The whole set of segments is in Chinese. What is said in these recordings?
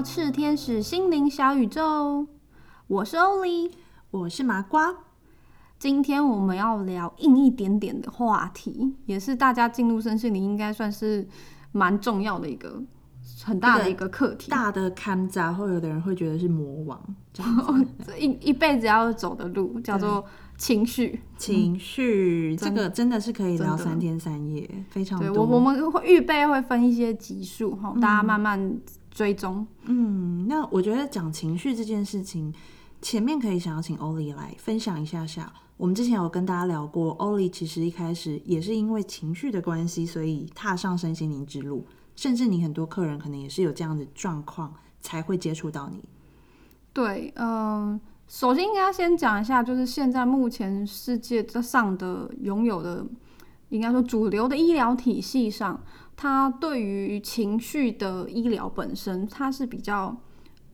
来到赤天使心灵小宇宙，我是欧丽，我是麻瓜。今天我们要聊硬一点点的话题，也是大家进入身心灵应该算是蛮重要的一个很大的一个课题。大的看杂，或有的人会觉得是魔王，一一辈子要走的路叫做情绪。情绪这个真的是可以聊三天三夜，非常对多。我我们会预备会分一些集数哈，大家慢慢追踪。嗯，那我觉得讲情绪这件事情，前面可以想要请欧丽来分享一下下。我们之前有跟大家聊过，欧丽其实一开始也是因为情绪的关系，所以踏上身心灵之路。甚至你很多客人可能也是有这样的状况，才会接触到你。对，嗯、首先应该先讲一下，就是现在目前世界上的拥有的，应该说主流的医疗体系上，它对于情绪的医疗本身，它是比较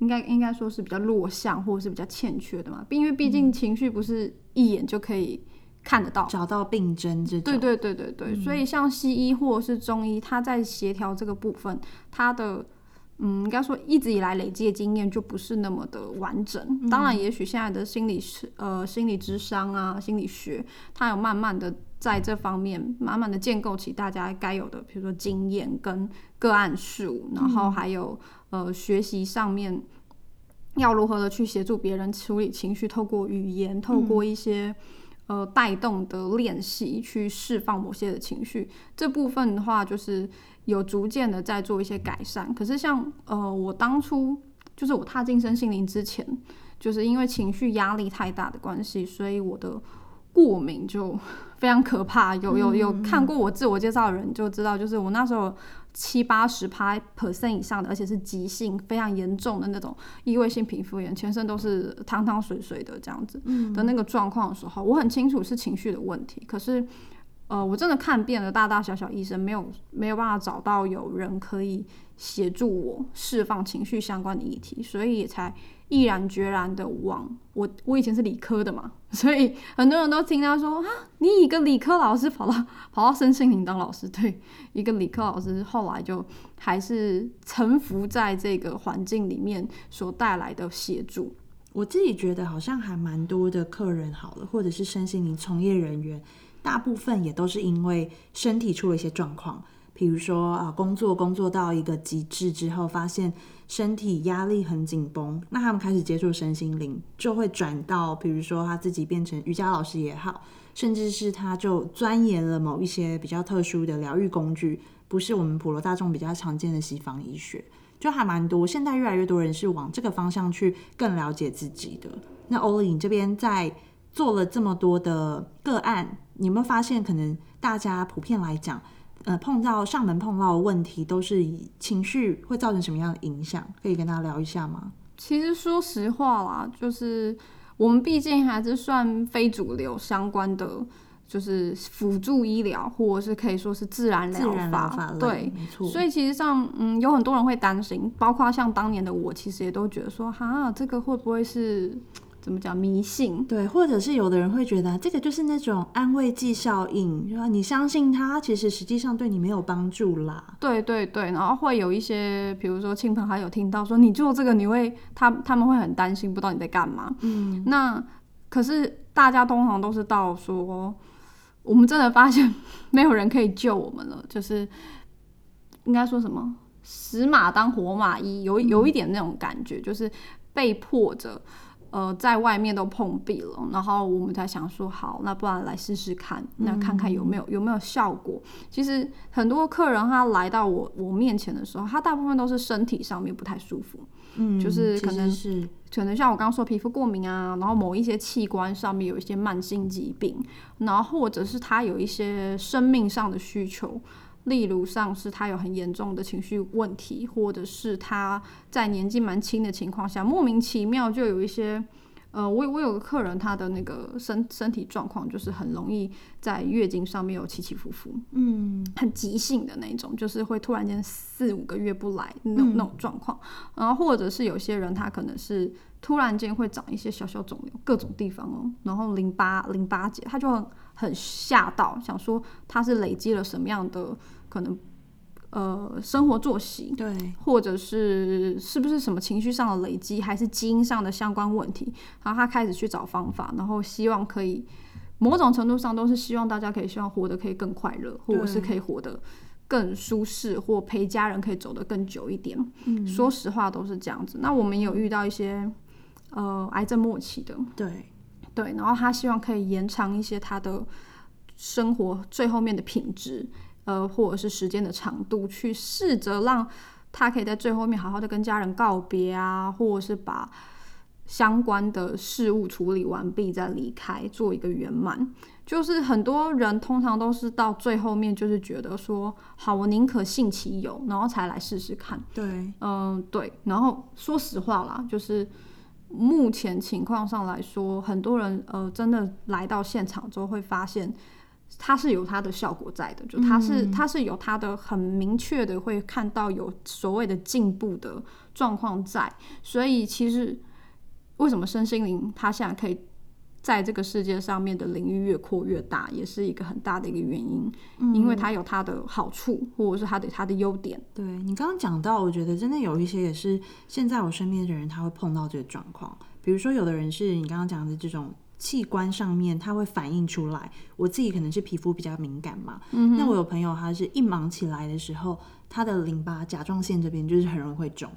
应该应该说是比较弱项，或者是比较欠缺的嘛。因为毕竟情绪不是一眼就可以看得到。找到病症这种，对对对对对，所以像西医或者是中医，它在协调这个部分，它的嗯，应该说一直以来累积的经验就不是那么的完整。当然，也许现在的心理师呃心理智商啊心理学，它有慢慢的在这方面慢慢的建构起大家该有的，比如说经验跟个案数，然后还有呃学习上面。要如何的去协助别人处理情绪，透过语言，透过一些、呃带动的练习去释放某些的情绪。这部分的话，就是有逐渐的在做一些改善。可是像呃我当初就是我踏进身心灵之前，就是因为情绪压力太大的关系，所以我的过敏就非常可怕。有有有看过我自我介绍的人就知道，就是我那时候七八十趴 percent 以上的，而且是急性非常严重的那种异位性皮肤炎，全身都是汤汤水水的这样子的那个状况的时候，我很清楚是情绪的问题。可是，呃，我真的看遍了大大小小医生，没有没有办法找到有人可以协助我释放情绪相关的议题，所以也才毅然决然的往我我以前是理科的嘛，所以很多人都听他说啊，你一个理科老师跑到跑到身心灵当老师，对，一个理科老师后来就还是臣服在这个环境里面所带来的协助。我自己觉得好像还蛮多的客人好了，或者是身心灵从业人员，大部分也都是因为身体出了一些状况，比如说啊，工作工作到一个极致之后，发现身体压力很紧绷，那他们开始接触身心灵，就会转到比如说他自己变成瑜伽老师也好，甚至是他就钻研了某一些比较特殊的疗愈工具，不是我们普罗大众比较常见的西方医学。就还蛮多，现在越来越多人是往这个方向去更了解自己的。那欧丽，你这边在做了这么多的个案，你有没有发现，可能大家普遍来讲，呃，碰到上门碰到的问题，都是以情绪会造成什么样的影响？可以跟大家聊一下吗？其实说实话啦，就是我们毕竟还是算非主流相关的，就是辅助医疗，或者是可以说是自然疗自然疗法对，没错。所以其实上，嗯，有很多人会担心，包括像当年的我，其实也都觉得说，哈，这个会不会是怎么讲迷信？对，或者是有的人会觉得这个就是那种安慰剂效应，就说你相信他，其实实际上对你没有帮助啦。对对对，然后会有一些，比如说亲朋好友听到说你做这个，你会他他们会很担心，不知道你在干嘛。嗯，那可是大家通常都是到说，我们真的发现没有人可以救我们了，就是应该说什么死马当活马医，有有一点那种感觉，就是被迫着。呃，在外面都碰壁了，然后我们才想说，好，那不然来试试看，那看看有没有有没有效果。其实很多客人他来到我我面前的时候，他大部分都是身体上面不太舒服，嗯，就是可能是可能像我刚刚说皮肤过敏啊，然后某一些器官上面有一些慢性疾病，然后或者是他有一些生命上的需求，例如上是他有很严重的情绪问题，或者是他在年纪蛮轻的情况下，莫名其妙就有一些。呃，我我有个客人，他的那个身身体状况就是很容易在月经上面有起起伏伏，嗯很急性的那一种，就是会突然间四五个月不来那种、那种状况。然后或者是有些人他可能是突然间会长一些小小肿瘤，各种地方哦，然后淋巴淋巴结，他就很很吓到，想说他是累积了什么样的可能。呃生活作息，对，或者是是不是什么情绪上的累积，还是基因上的相关问题，然后他开始去找方法，然后希望可以某种程度上都是希望大家可以希望活得可以更快乐，或者是可以活得更舒适，或陪家人可以走得更久一点。嗯，说实话都是这样子。那我们有遇到一些呃癌症末期的，对，对，然后他希望可以延长一些他的生活最后面的品质，呃，或者是时间的长度，去试着让他可以在最后面好好的跟家人告别啊，或者是把相关的事物处理完毕再离开，做一个圆满。就是很多人通常都是到最后面，就是觉得说，好，我宁可信其有，然后才来试试看。对，嗯，对。然后说实话啦，就是目前情况上来说，很多人呃真的来到现场之后会发现，它是有它的效果在的，就它是、它是有它的很明确的会看到有所谓的进步的状况在。所以其实为什么身心灵它现在可以在这个世界上面的领域越扩越大，也是一个很大的一个原因，因为它有它的好处，或者是它的它的优点。对你刚刚讲到，我觉得真的有一些也是现在我身边的人他会碰到这个状况，比如说有的人是你刚刚讲的这种器官上面，它会反映出来。我自己可能是皮肤比较敏感嘛，那我有朋友他是一忙起来的时候，他的淋巴甲状腺这边就是很容易会肿。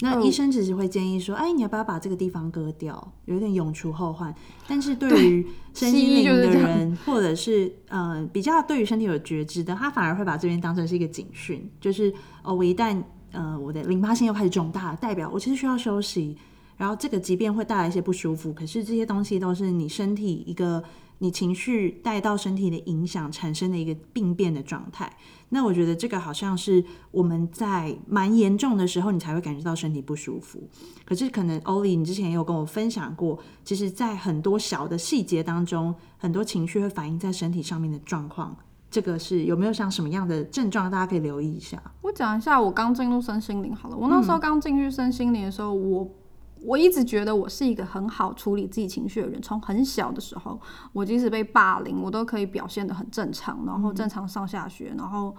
那医生只是会建议说，哎，你要不要把这个地方割掉？有点永除后患。但是对于身心灵的人，或者是呃比较对于身体有觉知的，他反而会把这边当成是一个警讯，就是哦，我一旦呃我的淋巴腺又开始肿大，代表我其实需要休息。然后这个即便会带来一些不舒服，可是这些东西都是你身体一个你情绪带到身体的影响产生的一个病变的状态。那我觉得这个好像是我们在蛮严重的时候，你才会感觉到身体不舒服。可是可能欧丽，你之前也有跟我分享过，其实，在很多小的细节当中，很多情绪会反映在身体上面的状况。这个是有没有像什么样的症状，大家可以留意一下。我讲一下，我刚进入身心灵好了。我那时候刚进入身心灵的时候，我我一直觉得我是一个很好处理自己情绪的人。从很小的时候，我即使被霸凌，我都可以表现的很正常，然后正常上下学，然后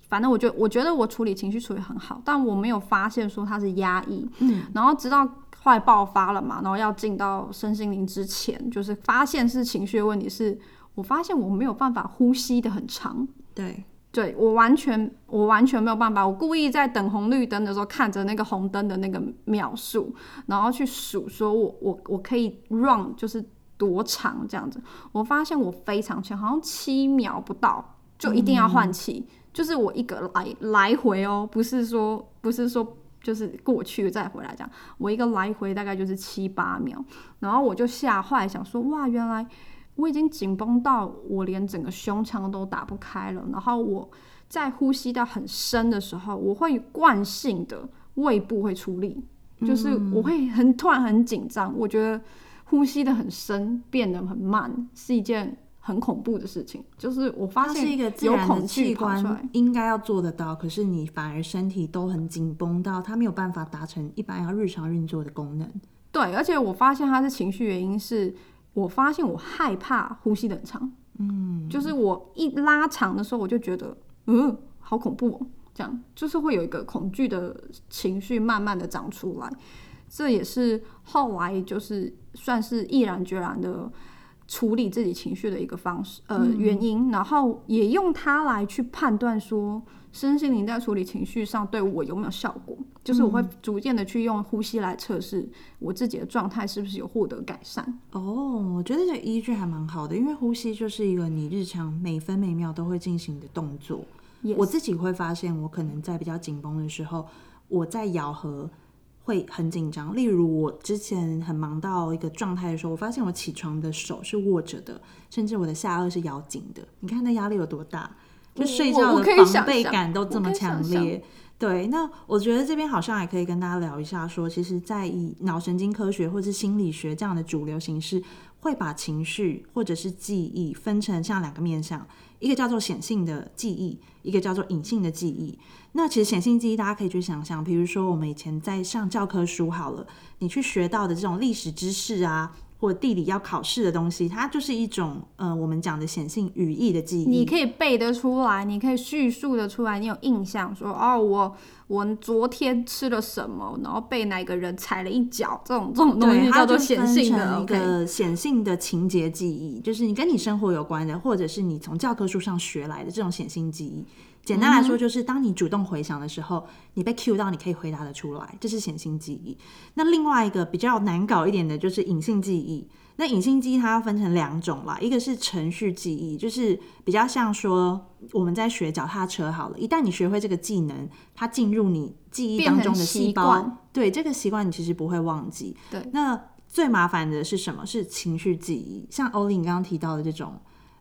反正我就我觉得我处理情绪处理很好，但我没有发现说它是压抑。嗯，然后直到后来爆发了嘛，然后要进到身心灵之前，就是发现是情绪的问题，是我发现我没有办法呼吸的很长。对。对我完全，我完全没有办法。我故意在等红绿灯的时候，看着那个红灯的那个秒数，然后去数，说我我我可以 run 就是多长这样子。我发现我非常强，好像七秒不到就一定要换气，就是我一个来来回哦，不是说不是说就是过去再回来这样，我一个来回大概就是七八秒，然后我就吓坏，想说哇，原来。我已经紧绷到我连整个胸腔都打不开了，然后我在呼吸到很深的时候，我会惯性的胃部会出力，就是我会很突然很紧张。我觉得呼吸的很深，变得很慢，是一件很恐怖的事情。就是我发现是一个自然的器官应该要做得到，可是你反而身体都很紧绷到它没有办法达成一般要日常运作的功能。对，而且我发现它的情绪原因是。我发现我害怕呼吸的很长，嗯，就是我一拉长的时候，我就觉得，嗯，好恐怖哦，这样。就是会有一个恐惧的情绪慢慢的长出来，这也是后来就是算是毅然决然的处理自己情绪的一个方式，呃，原因，然后也用它来去判断说。身心灵在处理情绪上对我有没有效果？就是我会逐渐的去用呼吸来测试我自己的状态是不是有获得改善。哦，我觉得这依据还蛮好的，因为呼吸就是一个你日常每分每秒都会进行的动作。我自己会发现，我可能在比较紧绷的时候，我在咬合会很紧张。例如，我之前很忙到一个状态的时候，我发现我起床的手是握着的，甚至我的下颚是咬紧的。你看那压力有多大？就睡觉的防备感都这么强烈，对。那我觉得这边好像也可以跟大家聊一下，说其实，在以脑神经科学或是心理学这样的主流形式，会把情绪或者是记忆分成像两个面向，一个叫做显性的记忆，一个叫做隐性的记忆。那其实显性记忆大家可以去想象，比如说我们以前在上教科书好了，你去学到的这种历史知识啊。或地理要考试的东西，它就是一种呃我们讲的显性语义的记忆。你可以背得出来，你可以叙述的出来，你有印象说哦，我我昨天吃了什么，然后被哪个人踩了一脚，这种这种东，西叫做它就显性的。一个显性的情节记忆，就是你跟你生活有关的，或者是你从教科书上学来的这种显性记忆。简单来说，就是当你主动回想的时候，你被 cue 到，你可以回答得出来，这是显性记忆。那另外一个比较难搞一点的，就是隐性记忆。那隐性记忆它要分成两种啦，一个是程序记忆，就是比较像说我们在学脚踏车好了，一旦你学会这个技能，它进入你记忆当中的细胞习惯，对这个习惯你其实不会忘记。对，那最麻烦的是什么？是情绪记忆，像欧丽你刚刚提到的这种，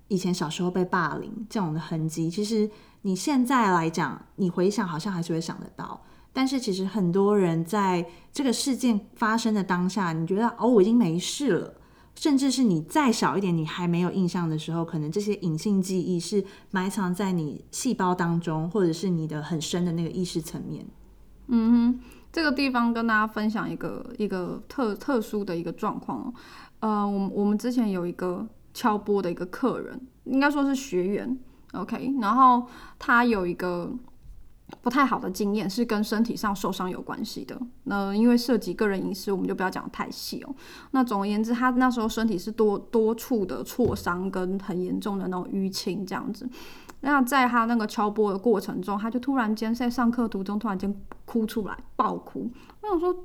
以前小时候被霸凌这种的痕迹，其实你现在来讲，你回想好像还是会想得到。但是其实很多人在这个事件发生的当下，你觉得哦我已经没事了，甚至是你再小一点，你还没有印象的时候，可能这些隐性记忆是埋藏在你细胞当中，或者是你的很深的那个意识层面。嗯这个地方跟大家分享一个一个特特殊的一个状况哦。呃，我们我们之前有一个敲钵的一个客人，应该说是学员，OK，然后他有一个不太好的经验，是跟身体上受伤有关系的。那因为涉及个人隐私，我们就不要讲太细哦。那总而言之，他那时候身体是多多处的挫伤跟很严重的那种淤青这样子。那在他那个敲钵的过程中，他就突然间在上课途中突然间哭出来，爆哭。那我说，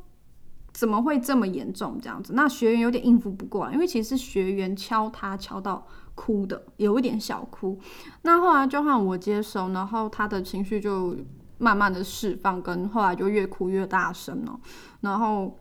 怎么会这么严重这样子？那学员有点应付不过来，因为其实是学员敲他敲到哭的，有一点小哭。那后来就换我接手，然后他的情绪就慢慢的释放，跟后来就越哭越大声了。然后，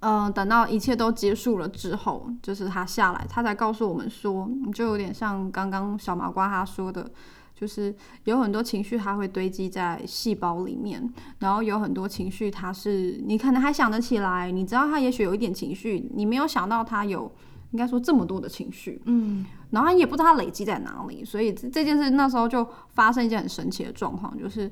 嗯、等到一切都结束了之后，就是他下来，他才告诉我们说，就有点像刚刚小麻瓜他说的。就是有很多情绪，它会堆积在细胞里面，然后有很多情绪，它是你可能还想得起来，你知道他也许有一点情绪，你没有想到他有应该说这么多的情绪，嗯，然后也不知道他累积在哪里，所以这这件事那时候就发生一件很神奇的状况，就是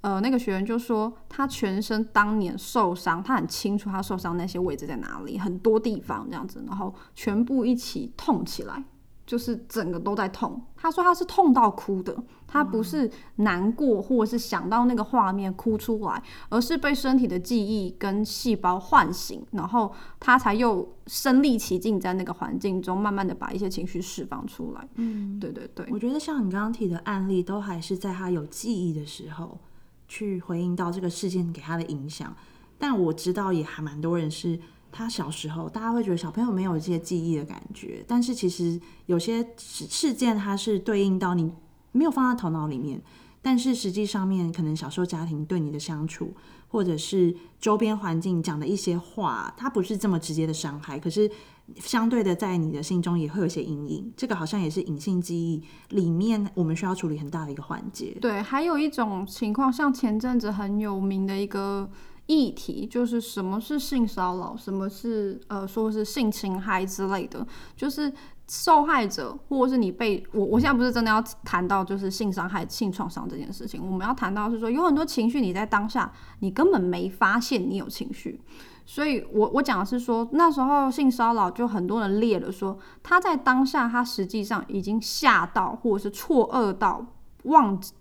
呃那个学员就说他全身当年受伤，他很清楚他受伤那些位置在哪里，很多地方这样子，然后全部一起痛起来。就是整个都在痛，他说他是痛到哭的，他不是难过或者是想到那个画面哭出来，而是被身体的记忆跟细胞唤醒，然后他才又身临其境在那个环境中，慢慢的把一些情绪释放出来。嗯，对对对，我觉得像你刚刚提的案例，都还是在他有记忆的时候去回应到这个事件给他的影响。但我知道也还蛮多人是他小时候，大家会觉得小朋友没有这些记忆的感觉，但是其实有些事事件它是对应到你没有放在头脑里面，但是实际上面可能小时候家庭对你的相处，或者是周边环境讲的一些话，它不是这么直接的伤害，可是相对的在你的心中也会有些阴影。这个好像也是隐性记忆里面我们需要处理很大的一个环节。对，还有一种情况，像前阵子很有名的一个议题，就是什么是性骚扰，什么是呃说是性侵害之类的，就是受害者或者是你被我，我现在不是真的要谈到就是性伤害、性创伤这件事情，我们要谈到是说有很多情绪你在当下你根本没发现你有情绪。所以我我讲的是说，那时候性骚扰就很多人列了说，他在当下他实际上已经吓到或者是错愕到忘记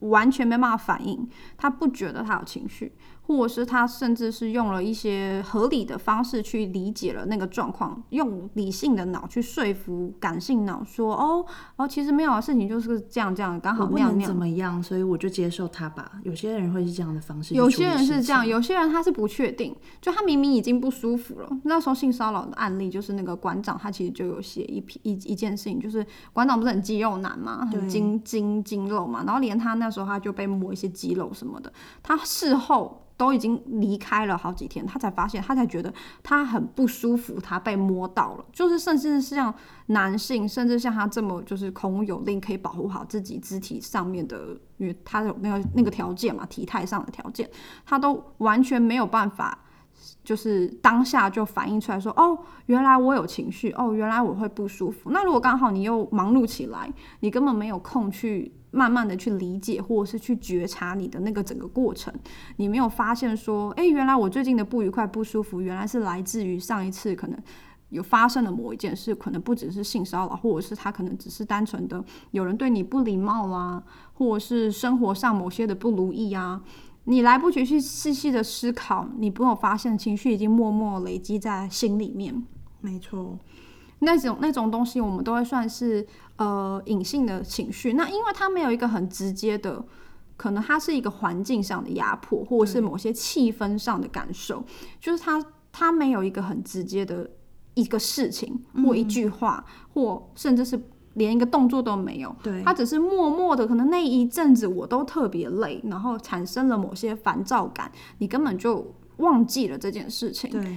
完全没办法反应，他不觉得他有情绪，或者是他甚至是用了一些合理的方式去理解了那个状况，用理性的脑去说服感性脑说，哦哦，其实没有啊事情就是这样这样，刚好那样那样。么样，所以我就接受他吧。有些人会是这样的方式有，些人是这样，有些人他是不确定，就他明明已经不舒服了。那时候性骚扰的案例就是那个馆长，他其实就有写一批一一件事情，就是馆长不是很肌肉男嘛，很对精精筋肉嘛，然后连他那时候他就被摸一些肌肉什么的，他事后。都已经离开了好几天，他才发现，他才觉得他很不舒服，他被摸到了，就是甚至是像男性，甚至像他这么就是孔有力，可以保护好自己肢体上面的，因为他有那个那个条件嘛，体态上的条件，他都完全没有办法，就是当下就反映出来说，哦，原来我有情绪，哦，原来我会不舒服。那如果刚好你又忙碌起来，你根本没有空去慢慢的去理解，或者是去觉察你的那个整个过程，你没有发现说，哎，原来我最近的不愉快、不舒服，原来是来自于上一次可能。有发生了某一件事，可能不只是性骚扰，或者是他可能只是单纯的有人对你不礼貌啦，或者是生活上某些的不如意啊，你来不及去细细的思考，你不有发现情绪已经默默累积在心里面。没错，那种那种东西，我们都会算是呃隐性的情绪。那因为它没有一个很直接的，可能它是一个环境上的压迫，或者是某些气氛上的感受，就是它它没有一个很直接的一个事情或一句话，或甚至是连一个动作都没有。对，它只是默默的，可能那一阵子我都特别累，然后产生了某些烦躁感，你根本就忘记了这件事情。对。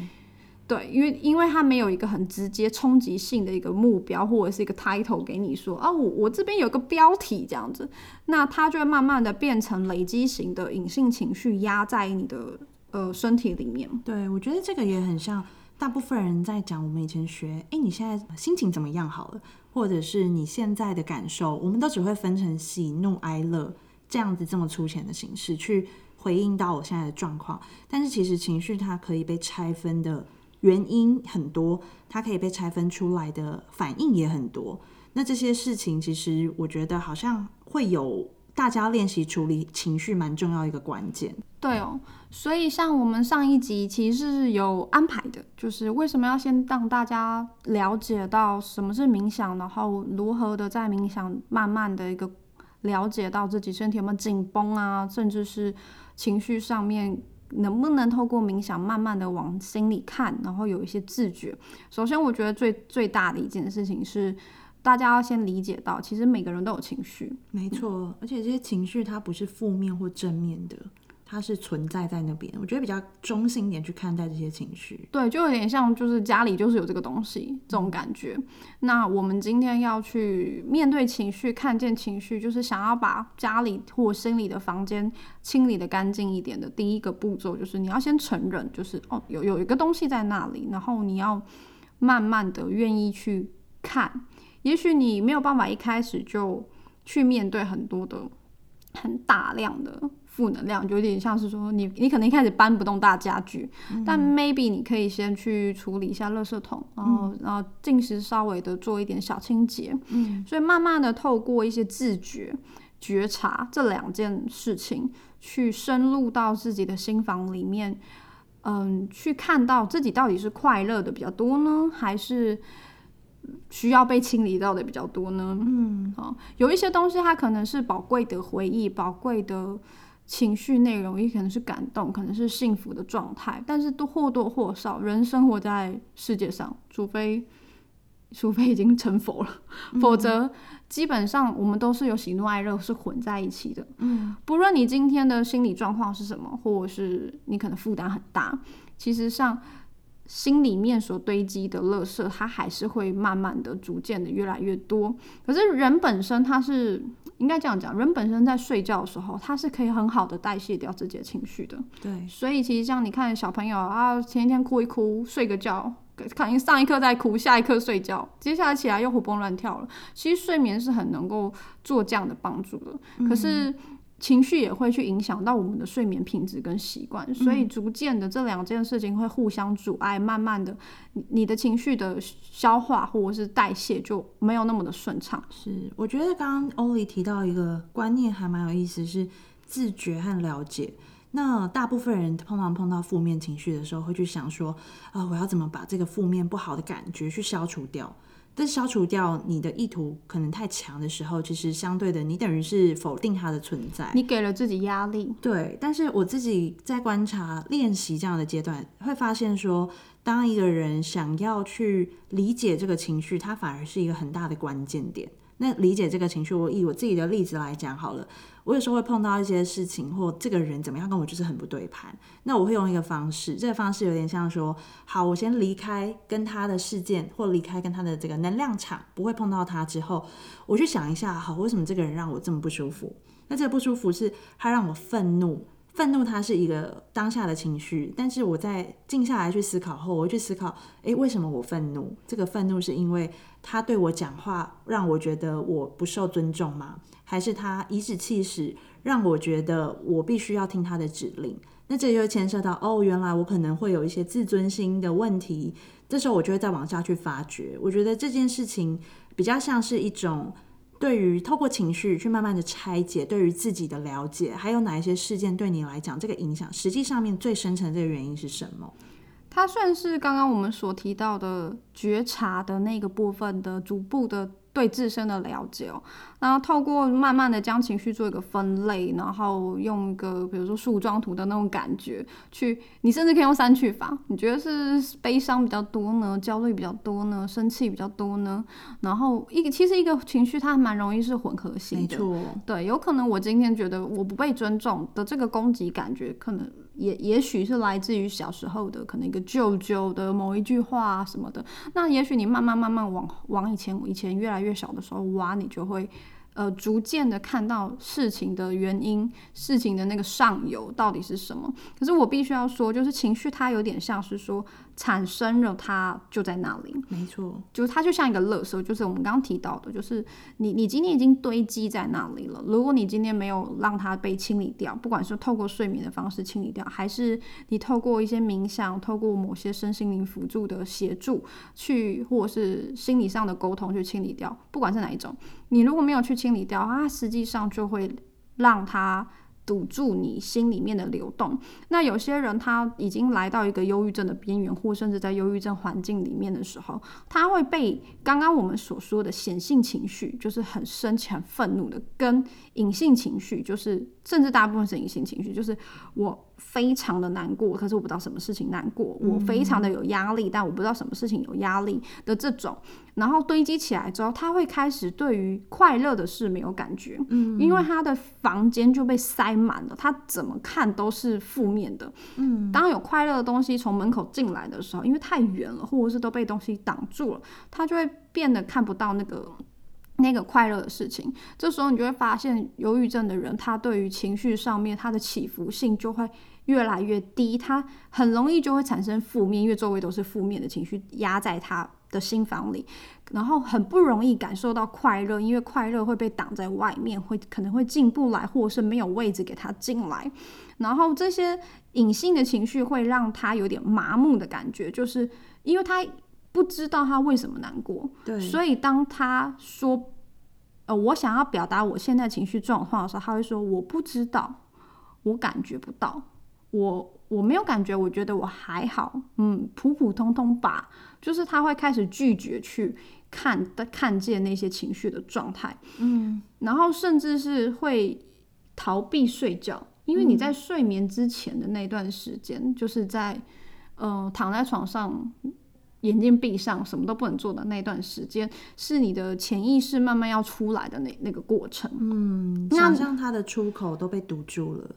对，因为因为它没有一个很直接冲击性的一个目标或者是一个 title 给你说啊，我我这边有个标题这样子，那它就会慢慢的变成累积型的隐性情绪压在你的呃身体里面。对，我觉得这个也很像大部分人在讲我们以前学，哎，你现在心情怎么样好了，或者是你现在的感受，我们都只会分成喜怒哀乐这样子这么粗浅的形式去回应到我现在的状况，但是其实情绪它可以被拆分的。原因很多，它可以被拆分出来的反应也很多。那这些事情，其实我觉得好像会有大家练习处理情绪蛮重要一个关键。对哦，所以像我们上一集其实是有安排的，就是为什么要先让大家了解到什么是冥想，然后如何的在冥想慢慢的一个了解到自己身体有没有紧绷啊，甚至是情绪上面。能不能透过冥想，慢慢的往心里看，然后有一些自觉？首先，我觉得最最大的一件事情是，大家要先理解到，其实每个人都有情绪，没错，而且这些情绪它不是负面或正面的。它是存在在那边，我觉得比较中性一点去看待这些情绪。对，就有点像就是家里就是有这个东西这种感觉。那我们今天要去面对情绪，看见情绪，就是想要把家里或心里的房间清理的干净一点的第一个步骤，就是你要先承认，就是哦有有一个东西在那里，然后你要慢慢的愿意去看。也许你没有办法一开始就去面对很多的很大量的。负能量就有点像是说，你你可能一开始搬不动大家具，但 maybe 你可以先去处理一下垃圾桶，然后然后定时稍微的做一点小清洁。嗯，所以慢慢的透过一些自觉、觉察这两件事情，去深入到自己的心房里面，嗯，去看到自己到底是快乐的比较多呢，还是需要被清理到的比较多呢？嗯，好，有一些东西它可能是宝贵的回忆，宝贵的。情绪内容也可能是感动，可能是幸福的状态，但是都或多或少，人生活在世界上，除非除非已经成佛了，否则基本上我们都是有喜怒哀乐是混在一起的。嗯，不论你今天的心理状况是什么，或者是你可能负担很大，其实上。心里面所堆积的垃圾，它还是会慢慢的、逐渐的越来越多。可是人本身，他是应该这样讲，人本身在睡觉的时候，他是可以很好的代谢掉自己的情绪的。对，所以其实像你看小朋友啊，前一天哭一哭，睡个觉，看上一刻在哭，下一刻睡觉，接下来起来又活蹦乱跳了。其实睡眠是很能够做这样的帮助的。可是。情绪也会去影响到我们的睡眠品质跟习惯，所以逐渐的这两件事情会互相阻碍，慢慢的，你的情绪的消化或者是代谢就没有那么的顺畅。是，我觉得刚刚欧丽提到一个观念还蛮有意思，是自觉和了解。那大部分人通常碰到负面情绪的时候，会去想说，啊，我要怎么把这个负面不好的感觉去消除掉？但消除掉你的意图可能太强的时候，其实相对的，你等于是否定它的存在，你给了自己压力。对，但是我自己在观察练习这样的阶段，会发现说，当一个人想要去理解这个情绪，它反而是一个很大的关键点。那理解这个情绪，我以我自己的例子来讲好了。我有时候会碰到一些事情，或这个人怎么样跟我就是很不对盘。那我会用一个方式，这个方式有点像说，好，我先离开跟他的事件，或离开跟他的这个能量场，不会碰到他之后，我去想一下，好，为什么这个人让我这么不舒服？那这个不舒服是他让我愤怒。愤怒它是一个当下的情绪，但是我在静下来去思考后，我会去思考，诶，为什么我愤怒？这个愤怒是因为他对我讲话让我觉得我不受尊重吗？还是他颐指气使让我觉得我必须要听他的指令？那这就牵涉到哦，原来我可能会有一些自尊心的问题。这时候我就会再往下去发掘。我觉得这件事情比较像是一种。对于透过情绪去慢慢的拆解，对于自己的了解，还有哪一些事件对你来讲这个影响，实际上面最深层这个原因是什么？它算是刚刚我们所提到的觉察的那个部分的逐步的。对自身的了解哦，然后透过慢慢的将情绪做一个分类，然后用一个比如说树状图的那种感觉去，你甚至可以用三去法。你觉得是悲伤比较多呢，焦虑比较多呢，生气比较多呢？然后一个其实一个情绪它蛮容易是混合性的，没错。对，有可能我今天觉得我不被尊重的这个攻击感觉，可能。也也许是来自于小时候的可能一个舅舅的某一句话什么的，那也许你慢慢慢慢往往以前以前越来越小的时候挖，你就会。呃，逐渐的看到事情的原因，事情的那个上游到底是什么？可是我必须要说，就是情绪它有点像是说产生了，它就在那里。没错，就是它就像一个垃圾，就是我们刚刚提到的，就是你你今天已经堆积在那里了。如果你今天没有让它被清理掉，不管是透过睡眠的方式清理掉，还是你透过一些冥想，透过某些身心灵辅助的协助去，或者是心理上的沟通去清理掉，不管是哪一种。你如果没有去清理掉，它实际上就会让它。堵住你心里面的流动。那有些人他已经来到一个忧郁症的边缘，或甚至在忧郁症环境里面的时候，他会被刚刚我们所说的显性情绪，就是很生气、很愤怒的，跟隐性情绪，就是甚至大部分是隐性情绪，就是我非常的难过，可是我不知道什么事情难过；我非常的有压力，但我不知道什么事情有压力的这种，然后堆积起来之后，他会开始对于快乐的事没有感觉，嗯，因为他的房间就被塞。满了，他怎么看都是负面的。嗯，当有快乐的东西从门口进来的时候，因为太远了，或者是都被东西挡住了，他就会变得看不到那个那个快乐的事情。这时候你就会发现，忧郁症的人，他对于情绪上面他的起伏性就会越来越低，他很容易就会产生负面，因为周围都是负面的情绪压在他。的心房里，然后很不容易感受到快乐，因为快乐会被挡在外面，会可能会进不来，或者是没有位置给他进来。然后这些隐性的情绪会让他有点麻木的感觉，就是因为他不知道他为什么难过。对，所以当他说“呃，我想要表达我现在情绪状况”的时候，他会说“我不知道，我感觉不到，我我没有感觉，我觉得我还好，嗯，普普通通吧。”就是他会开始拒绝去看看见那些情绪的状态，嗯，然后甚至是会逃避睡觉，因为你在睡眠之前的那段时间，就是在嗯躺在床上，眼睛闭上，什么都不能做的那段时间，是你的潜意识慢慢要出来的那那个过程，嗯，想象他的出口都被堵住了，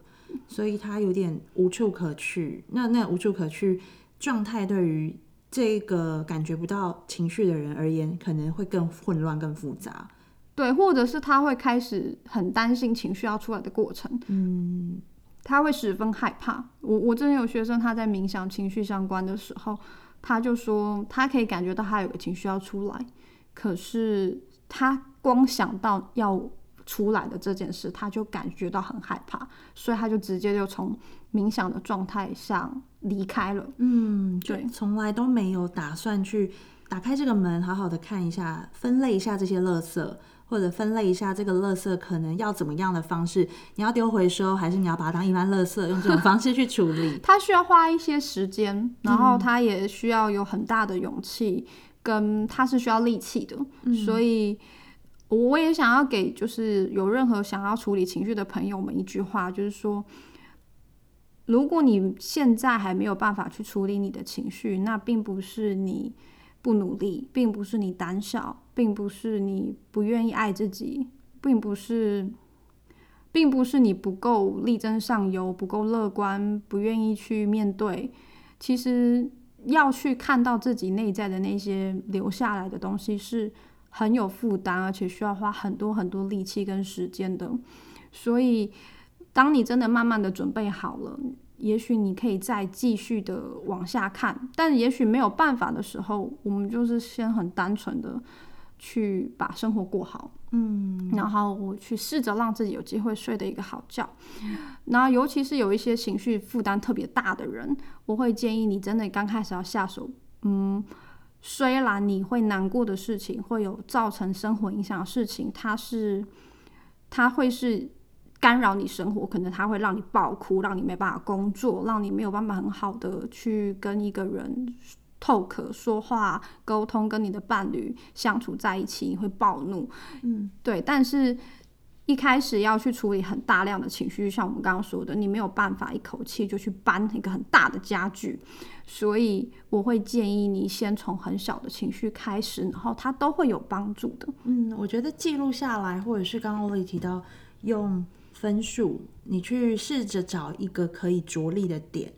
所以他有点无处可去。那那无处可去状态对于。这个感觉不到情绪的人而言，可能会更混乱、更复杂。对，或者是他会开始很担心情绪要出来的过程。嗯，他会十分害怕。我我之前有学生他在冥想情绪相关的时候，他就说他可以感觉到他有个情绪要出来，可是他光想到要。出来的这件事，他就感觉到很害怕，所以他就直接就从冥想的状态上离开了。嗯，对，从来都没有打算去打开这个门，好好的看一下，分类一下这些垃圾，或者分类一下这个垃圾可能要怎么样的方式，你要丢回收，还是你要把它当一般垃圾，用这种方式去处理？它需要花一些时间，然后它也需要有很大的勇气，跟它是需要力气的，所以。我也想要给就是有任何想要处理情绪的朋友们一句话，就是说，如果你现在还没有办法去处理你的情绪，那并不是你不努力，并不是你胆小，并不是你不愿意爱自己，并不是，并不是你不够力争上游，不够乐观，不愿意去面对。其实要去看到自己内在的那些留下来的东西是。很有负担，而且需要花很多很多力气跟时间的，所以当你真的慢慢的准备好了，也许你可以再继续的往下看，但也许没有办法的时候，我们就是先很单纯的去把生活过好，嗯，然后我去试着让自己有机会睡得一个好觉。那尤其是有一些情绪负担特别大的人，我会建议你真的刚开始要下手，嗯，虽然你会难过的事情，会有造成生活影响的事情，它是它会是。干扰你生活，可能它会让你爆哭，让你没办法工作，让你没有办法很好的去跟一个人透可说话、沟通，跟你的伴侣相处在一起，你会暴怒。嗯，对。但是一开始要去处理很大量的情绪，像我们刚刚说的，你没有办法一口气就去搬一个很大的家具，所以我会建议你先从很小的情绪开始，然后它都会有帮助的。嗯，我觉得记录下来，或者是刚刚欧丽提到用。分数，你去试着找一个可以着力的点，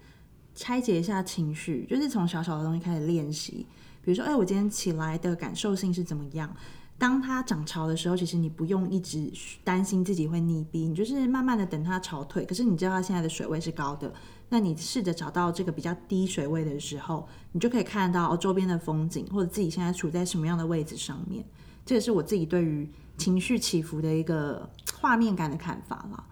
拆解一下情绪，就是从小小的东西开始练习。比如说，哎，我今天起来的感受性是怎么样？当它涨潮的时候，其实你不用一直担心自己会溺毙，你就是慢慢的等它潮退。可是你知道它现在的水位是高的，那你试着找到这个比较低水位的时候，你就可以看到哦周边的风景，或者自己现在处在什么样的位置上面。这也是我自己对于。情绪起伏的一个画面感的看法了。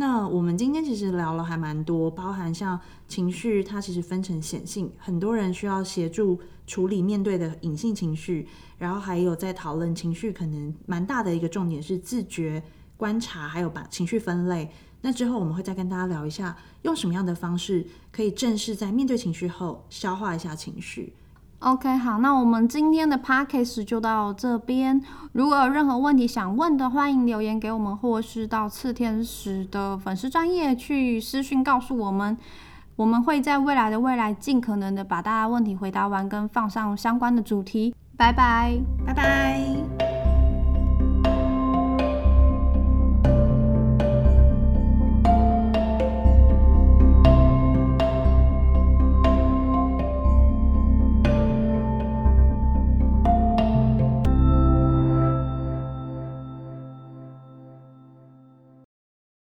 那我们今天其实聊了还蛮多，包含像情绪，它其实分成显性，很多人需要协助处理面对的隐性情绪，然后还有在讨论情绪，可能蛮大的一个重点是自觉观察，还有把情绪分类。那之后我们会再跟大家聊一下，用什么样的方式可以正式在面对情绪后消化一下情绪。OK，好，那我们今天的 p a c k a g e 就到这边。如果有任何问题想问的，欢迎留言给我们，或是到次天使的粉丝专业去私讯告诉我们。我们会在未来的未来尽可能的把大家问题回答完，跟放上相关的主题。拜拜，拜拜。